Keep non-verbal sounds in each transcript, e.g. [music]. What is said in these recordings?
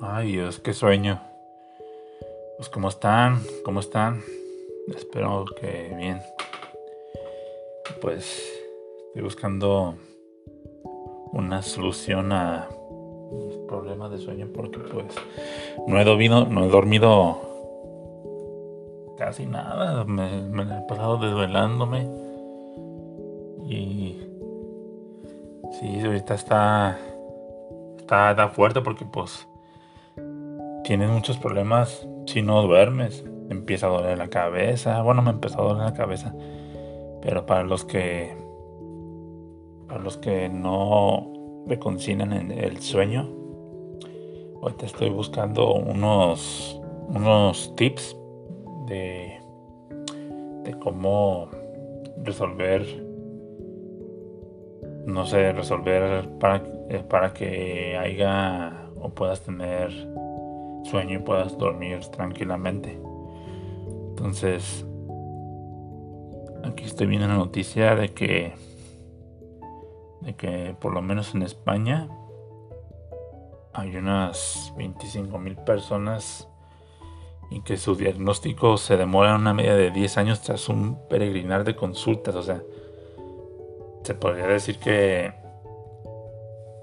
Ay Dios, qué sueño. Pues cómo están, cómo están. Espero que bien. Pues estoy buscando una solución a mis problemas de sueño porque pues no he dormido, no he dormido casi nada. Me, me he pasado desvelándome. Y sí, ahorita está está, fuerte porque pues tienes muchos problemas si no duermes. Empieza a doler la cabeza. Bueno, me empezó a doler la cabeza. Pero para los que para los que no reconcilian el sueño, ahorita estoy buscando unos unos tips de de cómo resolver no sé, resolver para para que haya o puedas tener sueño y puedas dormir tranquilamente. Entonces, aquí estoy viendo la noticia de que de que por lo menos en España hay unas 25 mil personas y que su diagnóstico se demora una media de 10 años tras un peregrinar de consultas. O sea, se podría decir que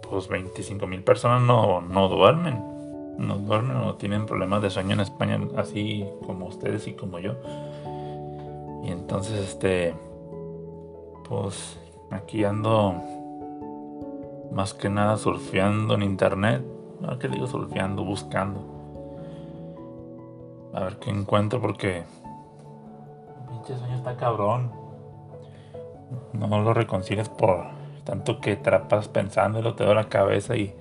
pues 25 mil personas no, no duermen. No duermen o tienen problemas de sueño en España, así como ustedes y como yo. Y entonces, este, pues aquí ando más que nada surfeando en internet. ¿A qué digo surfeando? Buscando. A ver qué encuentro porque pinche sueño está cabrón. No lo reconcilias por tanto que trapas pensándolo, te da la cabeza y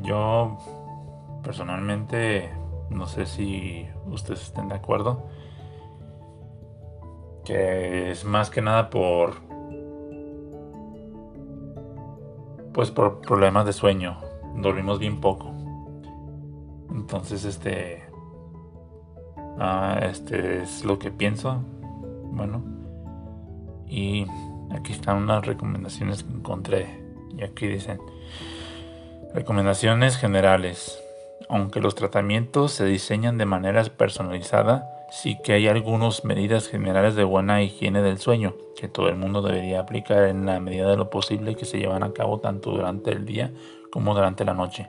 yo personalmente no sé si ustedes estén de acuerdo que es más que nada por pues por problemas de sueño. Dormimos bien poco. Entonces este ah, este es lo que pienso bueno y Aquí están unas recomendaciones que encontré. Y aquí dicen, recomendaciones generales. Aunque los tratamientos se diseñan de manera personalizada, sí que hay algunas medidas generales de buena higiene del sueño que todo el mundo debería aplicar en la medida de lo posible que se llevan a cabo tanto durante el día como durante la noche.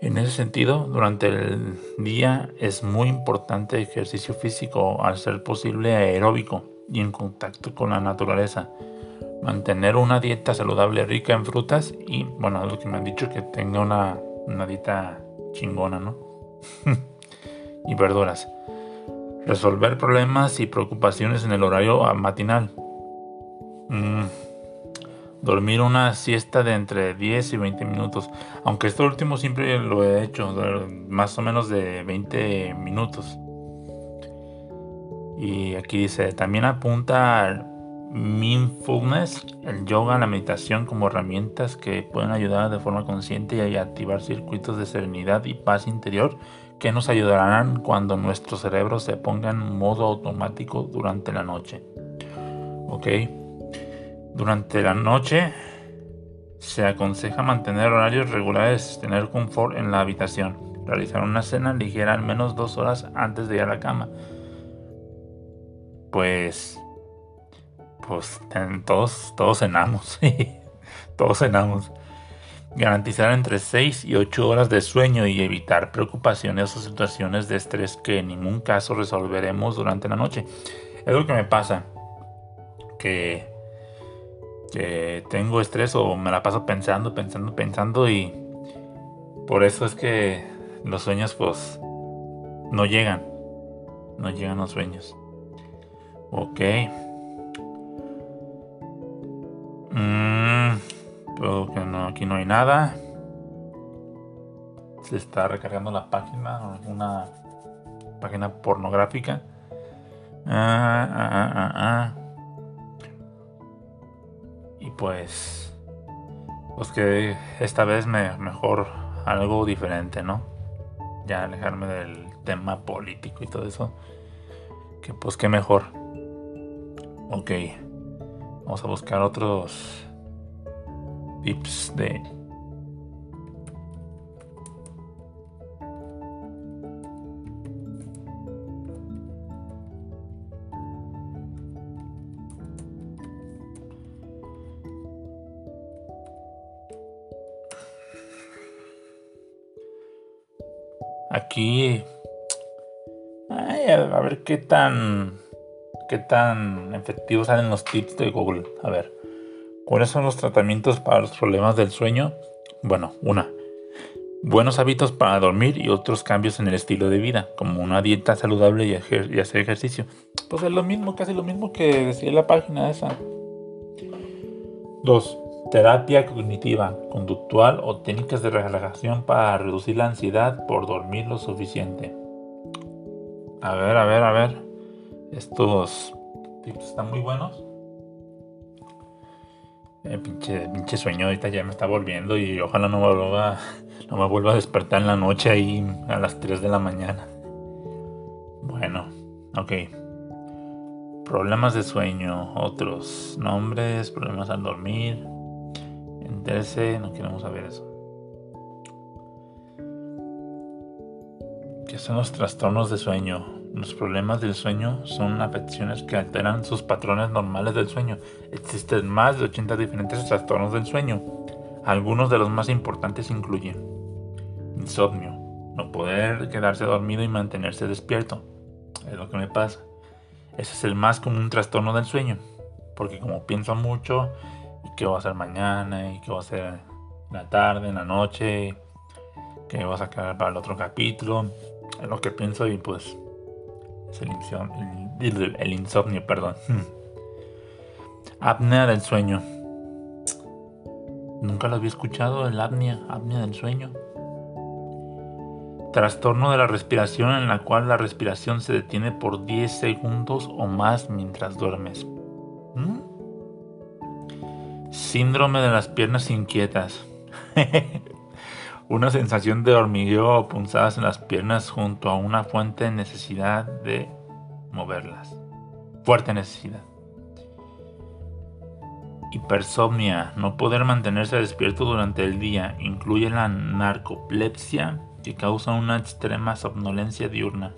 En ese sentido, durante el día es muy importante ejercicio físico al ser posible aeróbico y en contacto con la naturaleza. Mantener una dieta saludable rica en frutas y, bueno, lo que me han dicho que tenga una, una dieta chingona, ¿no? [laughs] y verduras. Resolver problemas y preocupaciones en el horario matinal. Mm. Dormir una siesta de entre 10 y 20 minutos. Aunque esto último siempre lo he hecho, más o menos de 20 minutos. Y aquí dice, también apunta al mindfulness, el yoga, la meditación como herramientas que pueden ayudar de forma consciente y activar circuitos de serenidad y paz interior que nos ayudarán cuando nuestro cerebro se ponga en modo automático durante la noche. Ok. Durante la noche se aconseja mantener horarios regulares, tener confort en la habitación, realizar una cena ligera al menos dos horas antes de ir a la cama pues, pues todos, todos cenamos, [laughs] todos cenamos. Garantizar entre 6 y 8 horas de sueño y evitar preocupaciones o situaciones de estrés que en ningún caso resolveremos durante la noche. Es lo que me pasa. Que, que tengo estrés o me la paso pensando, pensando, pensando y por eso es que los sueños pues no llegan. No llegan los sueños. Ok. Mm, que no, aquí no hay nada. Se está recargando la página, una página pornográfica. Ah, ah, ah, ah, y pues, pues que esta vez me mejor algo diferente, ¿no? Ya alejarme del tema político y todo eso. Que pues que mejor. Ok. Vamos a buscar otros tips de Aquí. a ver qué tan. Qué tan efectivos salen los tips de Google. A ver. ¿Cuáles son los tratamientos para los problemas del sueño? Bueno, una. Buenos hábitos para dormir y otros cambios en el estilo de vida, como una dieta saludable y, hacer ejercicio. Pues es lo mismo, casi lo mismo que decía la página esa. Dos terapia cognitiva, conductual o técnicas de relajación para reducir la ansiedad por dormir lo suficiente. A ver, a ver, a ver. Estos tips están muy buenos. El eh, pinche, sueño ahorita ya me está volviendo y ojalá no, me vuelva [laughs] a despertar en la noche ahí a las 3 de la mañana. Bueno, ok. Problemas de sueño, otros nombres, problemas al dormir, interese, no queremos saber eso. ¿Qué son los trastornos de sueño? Los problemas del sueño son afecciones que alteran sus patrones normales del sueño. Existen más de 80 diferentes trastornos del sueño. Algunos de los más importantes incluyen insomnio, no poder quedarse dormido y mantenerse despierto. Es lo que me pasa. Ese es el más común trastorno del sueño, porque como pienso mucho, y qué voy a hacer mañana qué voy a hacer en la tarde, en la noche, qué voy a sacar para el otro capítulo. Es lo que pienso y pues es el insomnio, el, insomnio perdón. apnea del sueño. Nunca lo había escuchado, el apnea, apnea del sueño. Trastorno de la respiración en la cual la respiración se detiene por 10 segundos o más mientras duermes. ¿Mm? Síndrome de las piernas inquietas. [laughs] una sensación de hormigueo o punzadas en las piernas junto a una fuente necesidad de moverlas. Fuerte necesidad. Hipersomnia, no poder mantenerse despierto durante el día, incluye la narcolepsia que causa una extrema somnolencia diurna.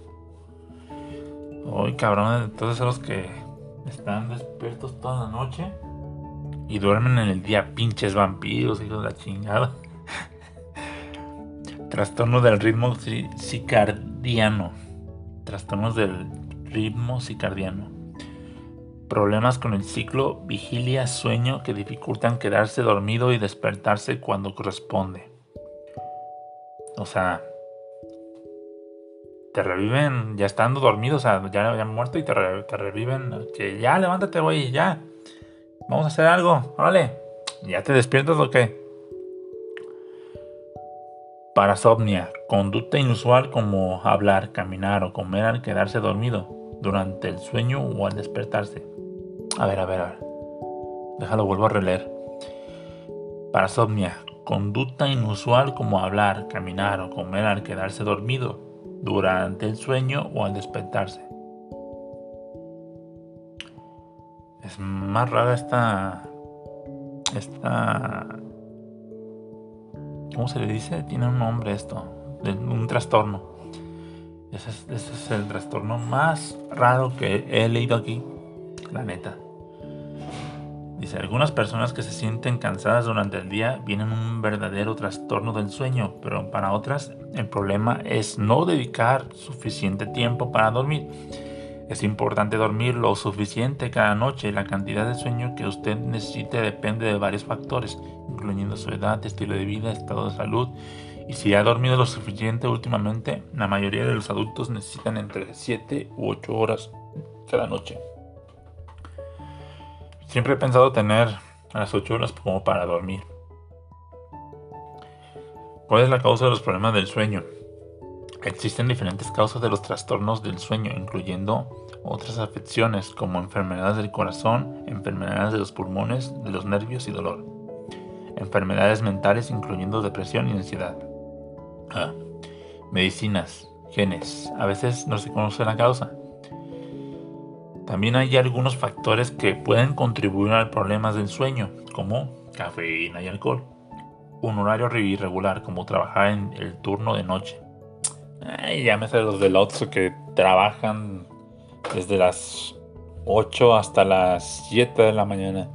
Hoy cabrón, todos los que están despiertos toda la noche y duermen en el día, pinches vampiros, hijos de la chingada. Trastorno del ritmo cicardiano. Trastornos del ritmo cicardiano. Problemas con el ciclo vigilia-sueño que dificultan quedarse dormido y despertarse cuando corresponde. O sea, te reviven ya estando dormido, o sea, ya, ya muerto y te, te reviven. Que ya levántate, güey, ya. Vamos a hacer algo, órale. ¿Ya te despiertas o qué? Parasomnia, conducta inusual como hablar, caminar o comer al quedarse dormido durante el sueño o al despertarse. A ver, a ver, a ver. Déjalo, vuelvo a releer. Parasomnia, conducta inusual como hablar, caminar o comer al quedarse dormido durante el sueño o al despertarse. Es más rara esta. Esta. ¿Cómo se le dice? Tiene un nombre esto. un trastorno. Ese es, el trastorno más raro que he leído aquí. La neta. Dice, algunas personas que se sienten cansadas durante el día vienen un verdadero trastorno del sueño, pero para otras el problema es no dedicar suficiente tiempo para dormir. Es importante dormir lo suficiente cada noche. La cantidad de sueño que usted necesite depende de varios factores, incluyendo su edad, estilo de vida, estado de salud. Y si ha dormido lo suficiente últimamente, la mayoría de los adultos necesitan entre 7 u 8 horas cada noche. Siempre he pensado tener las 8 horas como para dormir. ¿Cuál es la causa de los problemas del sueño? Existen diferentes causas de los trastornos del sueño, incluyendo otras afecciones como enfermedades del corazón, enfermedades de los pulmones, de los nervios y dolor. Enfermedades mentales incluyendo depresión y ansiedad. Ah, medicinas, genes. A veces no se conoce la causa. También hay algunos factores que pueden contribuir a problemas del sueño, como cafeína y alcohol. Un horario irregular, como trabajar en el turno de noche. Ay, llámese los del Otso que trabajan desde las 8 hasta las 7 de la mañana.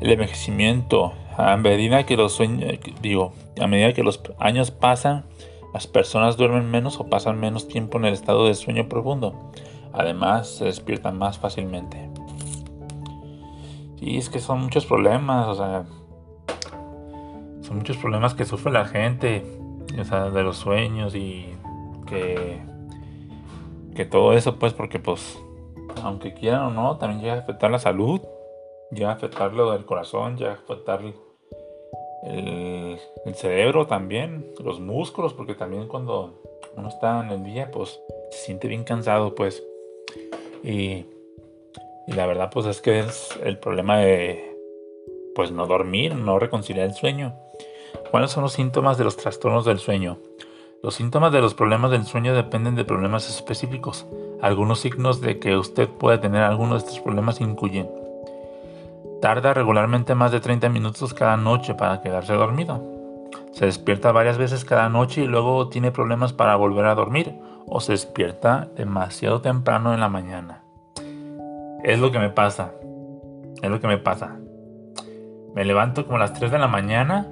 El envejecimiento, a medida que los sueños, digo, a medida que los años pasan, las personas duermen menos o pasan menos tiempo en el estado de sueño profundo. Además, se despiertan más fácilmente. Y es que son muchos problemas, o sea, son muchos problemas que sufre la gente, o sea, de los sueños y que, que todo eso, pues, porque, pues, aunque quieran o no, también llega a afectar la salud, llega a afectar lo del corazón, llega a afectar el, cerebro también, los músculos, porque también cuando uno está en el día, pues, se siente bien cansado, pues. Y, la verdad pues es que es el problema de pues no dormir, no reconciliar el sueño. ¿Cuáles son los síntomas de los trastornos del sueño? Los síntomas de los problemas del sueño dependen de problemas específicos. Algunos signos de que usted puede tener alguno de estos problemas incluyen Tarda regularmente más de 30 minutos cada noche para quedarse dormido. Se despierta varias veces cada noche y luego tiene problemas para volver a dormir o se despierta demasiado temprano en la mañana. Es lo que me pasa. Es lo que me pasa. Me levanto como a las 3 de la mañana.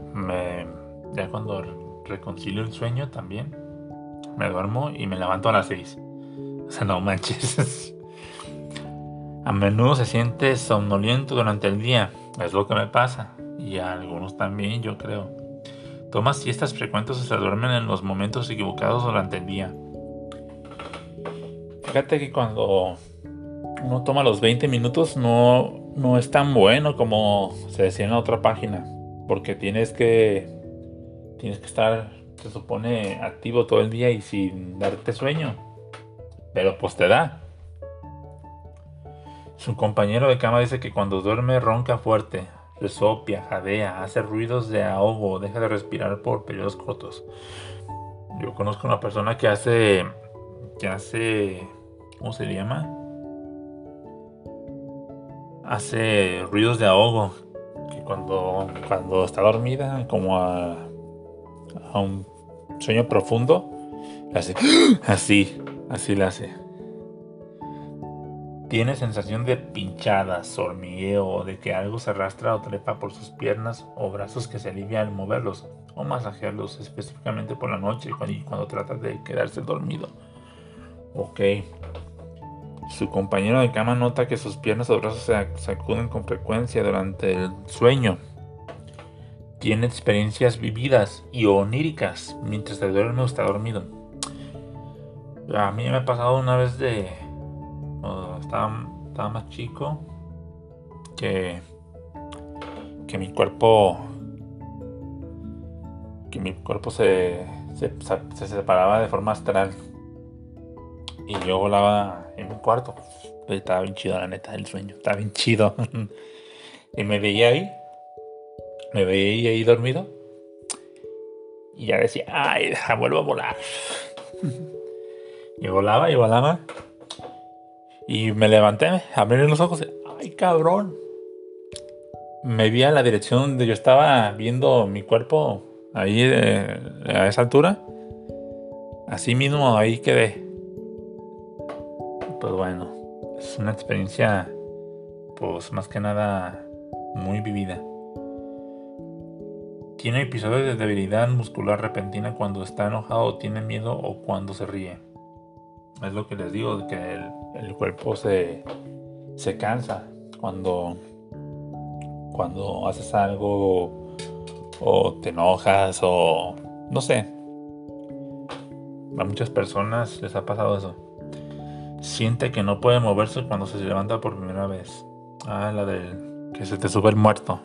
ya cuando reconcilio el sueño también. Me duermo y me levanto a las 6. O sea, no manches. [laughs] A menudo se siente somnoliento durante el día. Es lo que me pasa. Y a algunos también, yo creo. Toma siestas frecuentes o se duermen en los momentos equivocados durante el día. Fíjate que cuando uno toma los 20 minutos no, no es tan bueno como se decía en la otra página. Porque tienes que, tienes que estar, se supone, activo todo el día y sin darte sueño. Pero pues te da. Su compañero de cama dice que cuando duerme ronca fuerte, resopia, jadea, hace ruidos de ahogo, deja de respirar por periodos cortos. Yo conozco una persona que hace que hace ¿cómo se llama? Hace ruidos de ahogo. Que cuando, cuando está dormida, como a, a un sueño profundo, hace [gasps] así, así la hace. Tiene sensación de pinchadas, hormigueo, de que algo se arrastra o trepa por sus piernas o brazos que se alivia al moverlos o masajearlos, específicamente por la noche y cuando trata de quedarse dormido. Ok. Su compañero de cama nota que sus piernas o brazos se sacuden con frecuencia durante el sueño. Tiene experiencias vividas y oníricas mientras se duerme o está dormido. A mí me ha pasado una vez de. estaba, estaba, más chico. Que. Que mi cuerpo. Que mi cuerpo se, se, se separaba de forma astral. Y yo volaba en mi cuarto. Estaba bien chido, la neta, el sueño. Estaba bien chido. [laughs] y me veía ahí. Me veía ahí dormido. Y ya decía, ay, deja, vuelvo a volar. y volaba y volaba. Y me levanté, abrí los ojos. Ay, cabrón. Me vi a la dirección donde yo estaba viendo mi cuerpo ahí eh, a esa altura. Así mismo ahí quedé pues bueno, es una experiencia pues más que nada muy vivida. Tiene episodios de debilidad muscular repentina cuando está enojado, tiene miedo o cuando se ríe. Es lo que les digo, que el, cuerpo se, se cansa cuando, cuando haces algo o te enojas o no sé. A muchas personas les ha pasado eso. Siente que no puede moverse cuando se levanta por primera vez. Ah, la del que se te sube el muerto.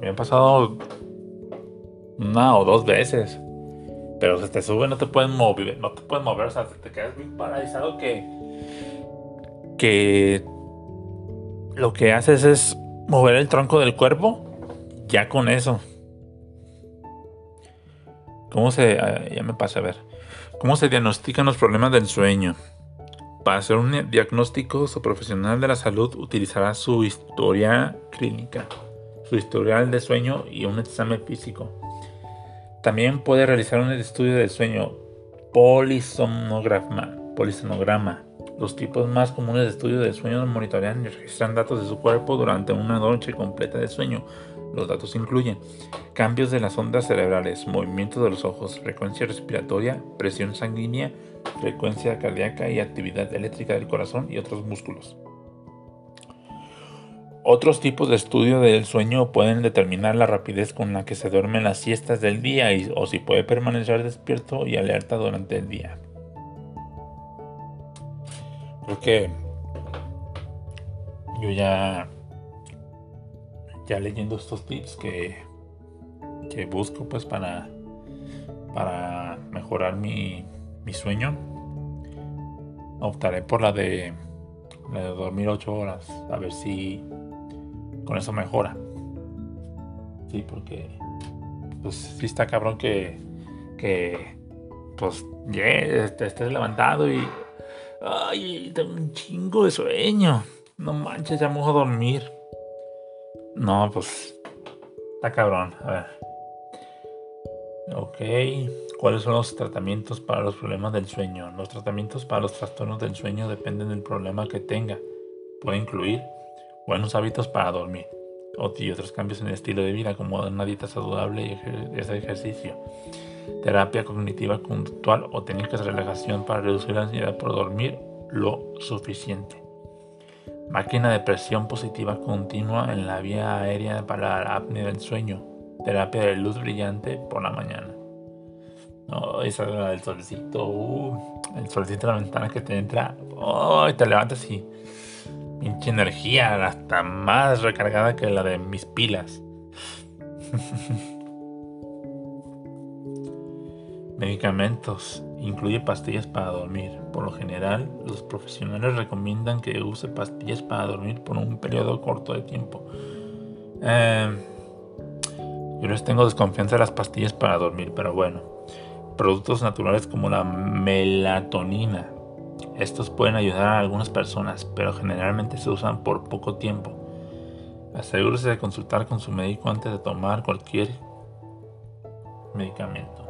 Me ha pasado una o dos veces. Pero se te sube, no te puedes mover, no te puedes mover, o sea, te quedas bien paralizado que que lo que haces es mover el tronco del cuerpo ya con eso. ¿Cómo se ah, ya me pasa a ver? ¿Cómo se diagnostican los problemas del sueño? Para hacer un diagnóstico, su profesional de la salud utilizará su historia clínica, su historial de sueño y un examen físico. También puede realizar un estudio del sueño polisomnograma. polisonograma. Los tipos más comunes de estudio del sueño monitorean y registran datos de su cuerpo durante una noche completa de sueño. Los datos incluyen cambios de las ondas cerebrales, movimiento de los ojos, frecuencia respiratoria, presión sanguínea, frecuencia cardíaca y actividad eléctrica del corazón y otros músculos. Otros tipos de estudio del sueño pueden determinar la rapidez con la que se duermen las siestas del día o si puede permanecer despierto y alerta durante el día. Creo que yo ya, ya leyendo estos tips que, que busco pues para, para mejorar mi, mi sueño, optaré por la de, la de dormir 8 horas, a ver si con eso mejora. Sí, porque pues sí está cabrón que, que pues ya estés levantado y ay, tengo un chingo de sueño. No manches, ya me voy a dormir. No, pues está cabrón. A ver. Ok. ¿Cuáles son los tratamientos para los problemas del sueño? Los tratamientos para los trastornos del sueño dependen del problema que tenga. Puede incluir buenos hábitos para dormir y otros cambios en el estilo de vida como una dieta saludable y ese ejercicio, terapia cognitiva conductual o técnicas de relajación para reducir la ansiedad por dormir lo suficiente. Máquina de presión positiva continua en la vía aérea para la apnea del sueño. Terapia de luz brillante por la mañana. No, esa del solcito. Uh, el solcito de la ventana que te entra. Y te levantas y pinche energía hasta más recargada que la de mis pilas. [laughs] Medicamentos. Incluye pastillas para dormir. Por lo general, los profesionales recomiendan que use pastillas para dormir por un periodo corto de tiempo. Em, yo les tengo desconfianza de las pastillas para dormir, pero bueno. Productos naturales como la melatonina estos pueden ayudar a algunas personas, pero generalmente se usan por poco tiempo. Asegúrese de consultar con su médico antes de tomar cualquier medicamento.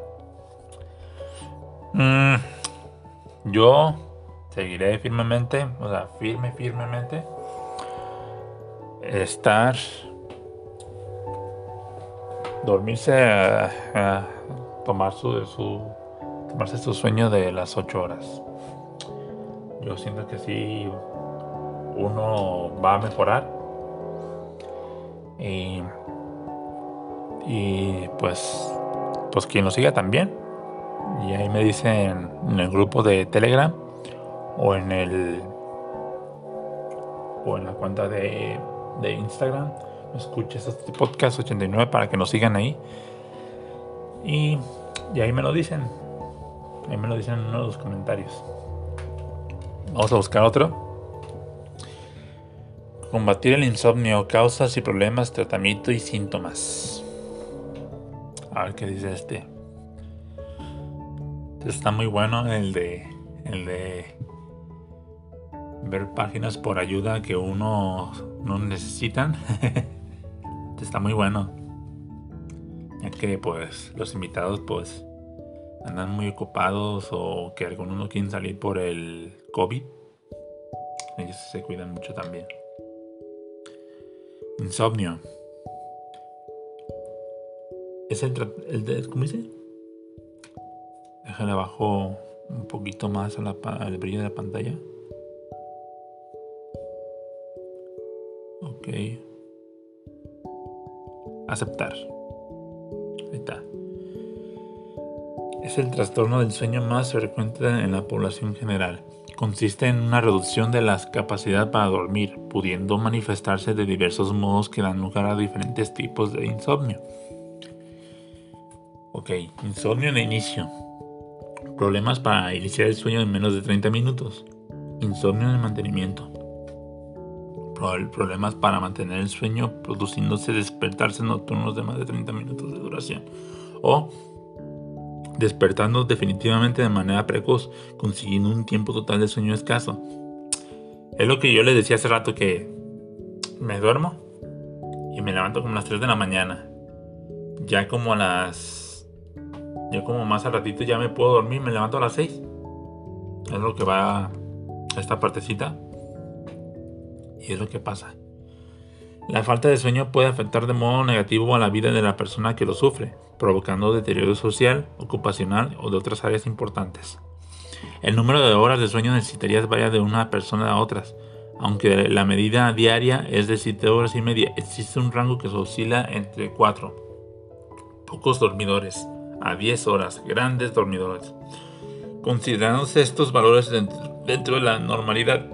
Mm, yo seguiré firmemente, o sea, firme, firmemente, estar, dormirse, a, tomar su, su, tomarse su sueño de las 8 horas yo siento que sí uno va a mejorar. Y, y pues pues quien lo siga también. Y ahí me dicen en el grupo de telegram o en el o en la cuenta de, de instagram escuches este podcast 89 para que nos sigan ahí. Y, y ahí me lo dicen. Ahí me lo dicen en uno de los comentarios Vamos a buscar otro. Combatir el insomnio, causas y problemas, tratamiento y síntomas. A ver qué dice este. Está muy bueno el de el de ver páginas por ayuda que uno no necesitan. [laughs] Está muy bueno. Ya que pues los invitados pues andan muy ocupados o que algunos no quieren salir por el COVID. Ellos se cuidan mucho también. Insomnio. Es el, el ¿cómo dice? Déjale abajo un poquito más al brillo de la pantalla. Ok. Aceptar. Ahí está es el trastorno del sueño más frecuente en la población general. Consiste en una reducción de la capacidad para dormir, pudiendo manifestarse de diversos modos que dan lugar a diferentes tipos de insomnio. Ok, insomnio en inicio. Problemas para iniciar el sueño en menos de 30 minutos. Insomnio el mantenimiento. Problemas para mantener el sueño produciéndose despertarse nocturnos de más de 30 minutos de duración. O despertando definitivamente de manera precoz, consiguiendo un tiempo total de sueño escaso. Es lo que yo les decía hace rato que me duermo y me levanto como a las 3 de la mañana. Ya como a las... Ya como más al ratito ya me puedo dormir, me levanto a las 6. Es lo que va esta partecita. Y es lo que pasa. La falta de sueño puede afectar de modo negativo a la vida de la persona que lo sufre, provocando deterioro social, ocupacional o de otras áreas importantes. El número de horas de sueño necesitarías varía de una persona a otras, aunque la medida diaria es de 7 horas y media, existe un rango que oscila entre 4. Pocos dormidores, a 10 horas, grandes dormidores. Considerándose estos valores dentro, dentro de la normalidad.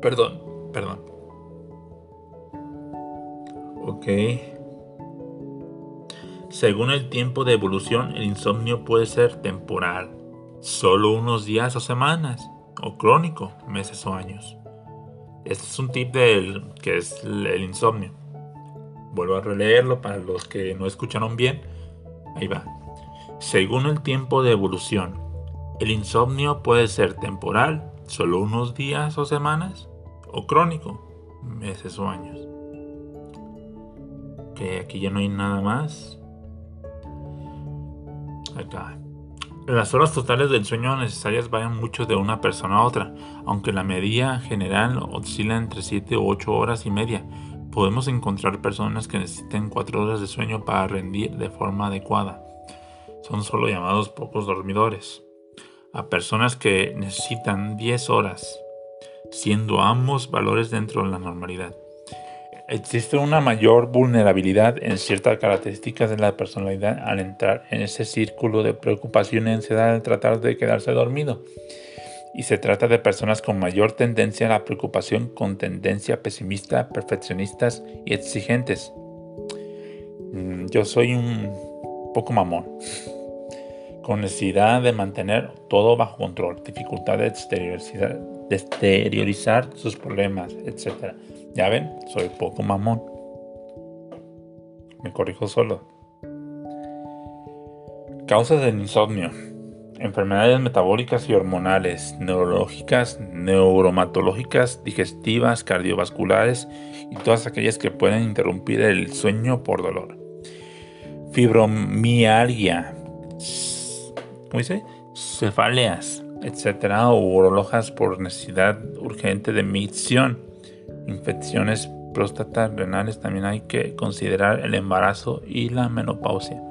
Perdón, perdón. Ok. Según el tiempo de evolución, el insomnio puede ser temporal, solo unos días o semanas, o crónico, meses o años. Este es un tip del que es el insomnio. Vuelvo a releerlo para los que no escucharon bien. Ahí va. Según el tiempo de evolución, el insomnio puede ser temporal, solo unos días o semanas, o crónico, meses o años. Que aquí ya no hay nada más. Acá. Las horas totales del sueño necesarias varían mucho de una persona a otra, aunque la media general oscila entre 7 u 8 horas y media. Podemos encontrar personas que necesiten 4 horas de sueño para rendir de forma adecuada. Son solo llamados pocos dormidores. A personas que necesitan 10 horas, siendo ambos valores dentro de la normalidad. Existe una mayor vulnerabilidad en ciertas características de la personalidad al entrar en ese círculo de preocupación y ansiedad al tratar de quedarse dormido. Y se trata de personas con mayor tendencia a la preocupación, con tendencia pesimista, perfeccionistas y exigentes. Mm, yo soy un poco mamón, con necesidad de mantener todo bajo control, dificultad de exteriorizar, de exteriorizar sus problemas, etc. Ya ven, soy poco mamón. Me corrijo solo. Causas del insomnio. Enfermedades metabólicas y hormonales, neurológicas, neuromatológicas, digestivas, cardiovasculares y todas aquellas que pueden interrumpir el sueño por dolor. Fibromialgia. Cefaleas, etcétera, o urologas por necesidad urgente de micción infecciones próstata renales también hay que considerar el embarazo y la menopausia.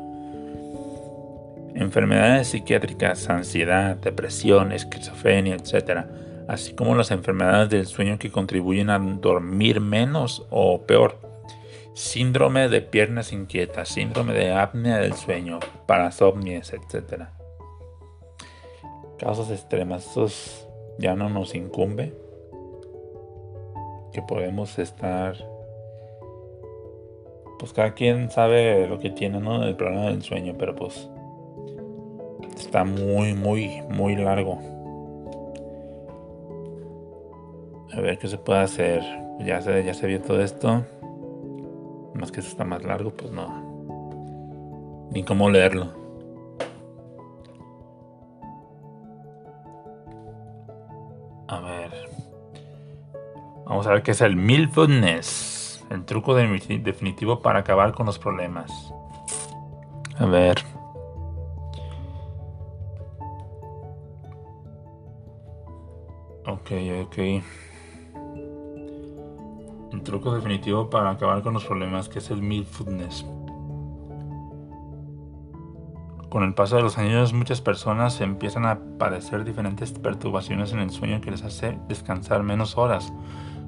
Enfermedades psiquiátricas, ansiedad, depresión, esquizofrenia, etc. Así como las enfermedades del sueño que contribuyen a dormir menos o peor. Síndrome de piernas inquietas, síndrome de apnea del sueño, parasomnias, etc. Casos extremas, estos ya no nos incumbe que podemos estar pues cada quien sabe lo que tiene, ¿no? El problema del sueño, pero pues está muy, muy, muy largo. A ver qué se puede hacer. Ya se, ya se vio todo esto. Más que eso está más largo, pues no. Ni cómo leerlo. Vamos a ver qué es el Milfudness, el truco definitivo para acabar con los problemas. A ver. Ok, ok. El truco definitivo para acabar con los problemas, que es el Milfudness. Con el paso de los años, muchas personas empiezan a padecer diferentes perturbaciones en el sueño que les hace descansar menos horas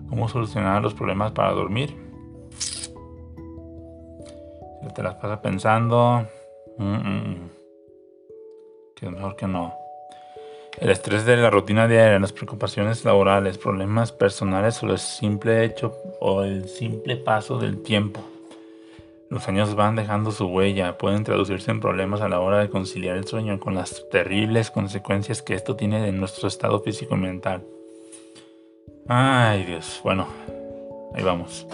cómo solucionar los problemas para dormir. Si te las pasas pensando, mm, mm, mm, que es mejor que no. El estrés de la rutina diaria, las preocupaciones laborales, problemas personales o el simple hecho o el simple paso del tiempo. Los años van dejando su huella, pueden traducirse en problemas a la hora de conciliar el sueño con las terribles consecuencias que esto tiene en nuestro estado físico y mental. Ay Dios, bueno, ahí vamos.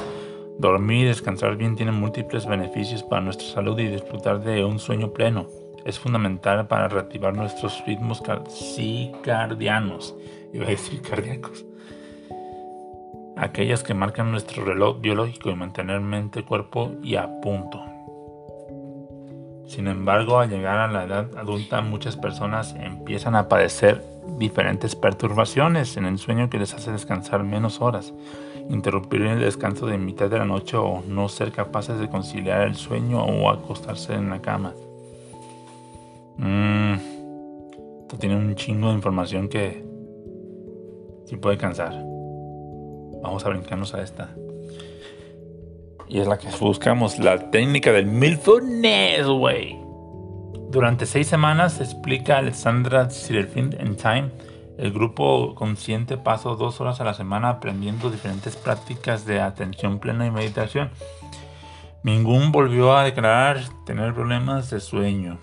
Dormir y descansar bien tienen múltiples beneficios para nuestra salud y disfrutar de un sueño pleno. Es fundamental para reactivar nuestros ritmos circadianos. [laughs] Iba a decir cardíacos. aquellas que marcan nuestro reloj biológico y mantener mente, cuerpo y a punto. Sin embargo, al llegar a la edad adulta, muchas personas empiezan a padecer diferentes perturbaciones en el sueño que les hace descansar menos horas, interrumpir el descanso de mitad de la noche o no ser capaces de conciliar el sueño o acostarse en la cama. Mm, esto tiene un chingo de información que sí puede cansar. Vamos a brincarnos a esta. Y es la que buscamos, la técnica del mindfulness, güey. Durante seis semanas, explica Alexandra Sirelfind en Time, el grupo consciente pasó dos horas a la semana aprendiendo diferentes prácticas de atención plena y meditación. Ningún volvió a declarar tener problemas de sueño.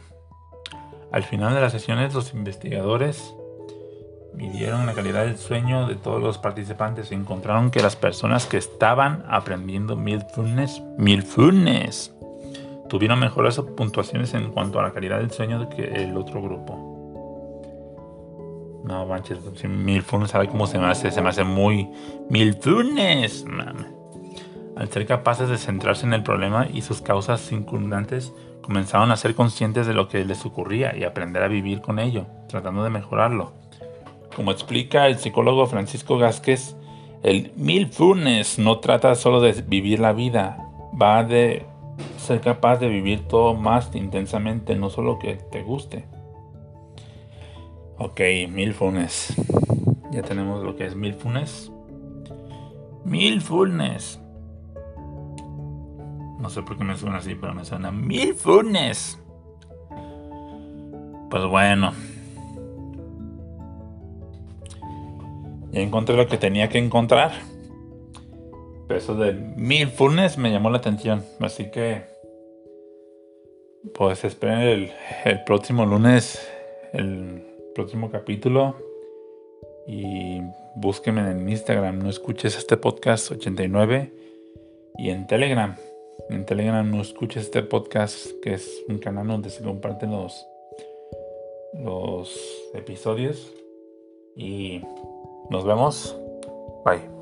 Al final de las sesiones, los investigadores midieron la calidad del sueño de todos los participantes y encontraron que las personas que estaban aprendiendo mindfulness, mindfulness tuvieron mejores puntuaciones en cuanto a la calidad del sueño que el otro grupo. No manches, mindfulness, ¿sabe cómo se me hace? Se me hace muy mindfulness. Al ser capaces de centrarse en el problema y sus causas circundantes, comenzaron a ser conscientes de lo que les ocurría y aprender a vivir con ello, tratando de mejorarlo. Como explica el psicólogo Francisco Vázquez, el mindfulness no trata solo de vivir la vida, va de ser capaz de vivir todo más intensamente, no solo que te guste. Ok, mindfulness. Ya tenemos lo que es mindfulness. Mindfulness. No sé por qué me suena así, pero me suena mindfulness. Pues bueno. Ya encontré lo que tenía que encontrar. Eso de mindfulness me llamó la atención. Así que. Pues esperen el, el próximo lunes. El próximo capítulo. Y búsquenme en Instagram. No escuches este podcast 89. Y en Telegram. En Telegram no escuches este podcast. Que es un canal donde se comparten los, los episodios. Y nos vemos. Bye.